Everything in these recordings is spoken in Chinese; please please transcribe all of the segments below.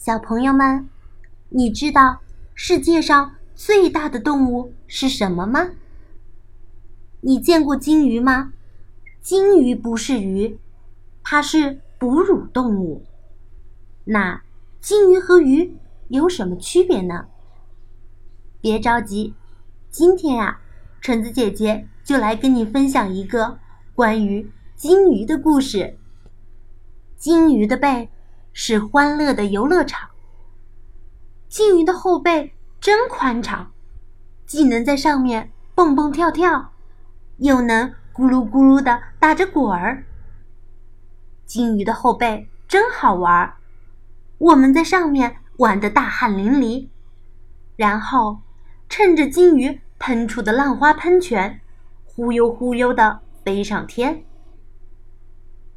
小朋友们，你知道世界上最大的动物是什么吗？你见过鲸鱼吗？鲸鱼不是鱼，它是哺乳动物。那鲸鱼和鱼有什么区别呢？别着急，今天呀，橙子姐姐就来跟你分享一个关于鲸鱼的故事。鲸鱼的背。是欢乐的游乐场。金鱼的后背真宽敞，既能在上面蹦蹦跳跳，又能咕噜咕噜的打着滚儿。金鱼的后背真好玩儿，我们在上面玩得大汗淋漓，然后趁着金鱼喷出的浪花喷泉，忽悠忽悠的飞上天。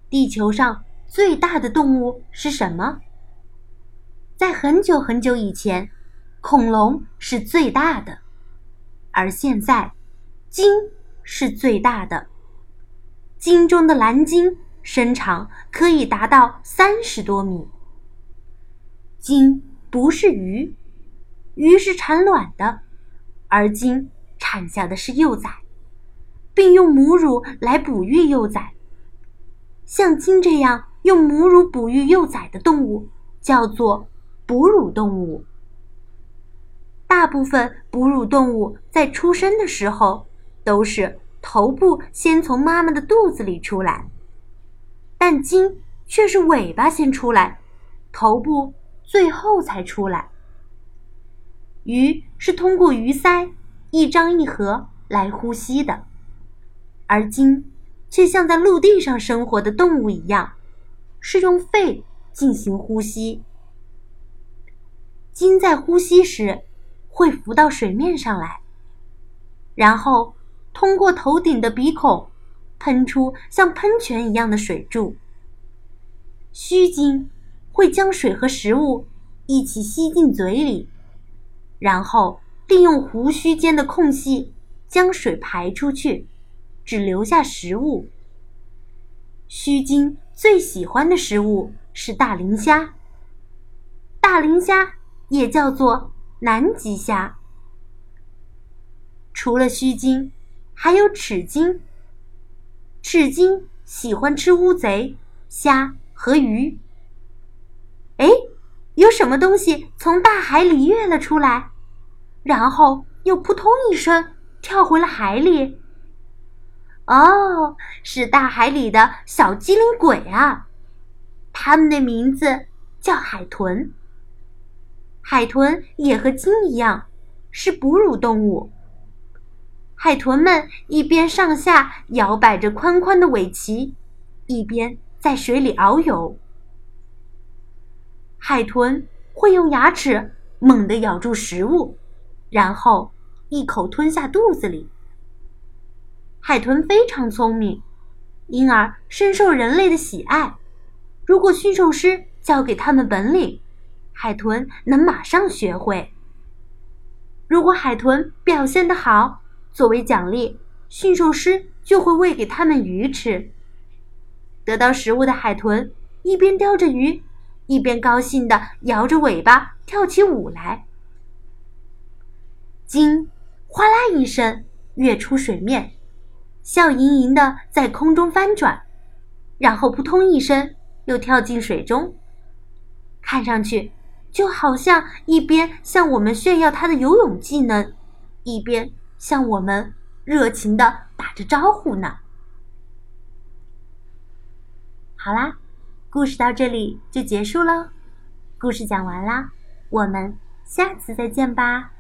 地球上。最大的动物是什么？在很久很久以前，恐龙是最大的，而现在，鲸是最大的。鲸中的蓝鲸身长可以达到三十多米。鲸不是鱼，鱼是产卵的，而鲸产下的是幼崽，并用母乳来哺育幼崽。像鲸这样。用母乳哺育幼崽的动物叫做哺乳动物。大部分哺乳动物在出生的时候都是头部先从妈妈的肚子里出来，但鲸却是尾巴先出来，头部最后才出来。鱼是通过鱼鳃一张一合来呼吸的，而鲸却像在陆地上生活的动物一样。是用肺进行呼吸。鲸在呼吸时会浮到水面上来，然后通过头顶的鼻孔喷出像喷泉一样的水柱。须鲸会将水和食物一起吸进嘴里，然后利用胡须间的空隙将水排出去，只留下食物。须鲸。最喜欢的食物是大磷虾。大磷虾也叫做南极虾。除了须鲸，还有齿鲸。齿鲸喜欢吃乌贼、虾和鱼。哎，有什么东西从大海里跃了出来，然后又扑通一声跳回了海里？哦，是大海里的小机灵鬼啊！它们的名字叫海豚。海豚也和鲸一样，是哺乳动物。海豚们一边上下摇摆着宽宽的尾鳍，一边在水里遨游。海豚会用牙齿猛地咬住食物，然后一口吞下肚子里。海豚非常聪明，因而深受人类的喜爱。如果驯兽师教给他们本领，海豚能马上学会。如果海豚表现得好，作为奖励，驯兽师就会喂给他们鱼吃。得到食物的海豚一边叼着鱼，一边高兴地摇着尾巴跳起舞来。鲸哗啦一声跃出水面。笑盈盈的在空中翻转，然后扑通一声又跳进水中，看上去就好像一边向我们炫耀他的游泳技能，一边向我们热情的打着招呼呢。好啦，故事到这里就结束喽，故事讲完啦，我们下次再见吧。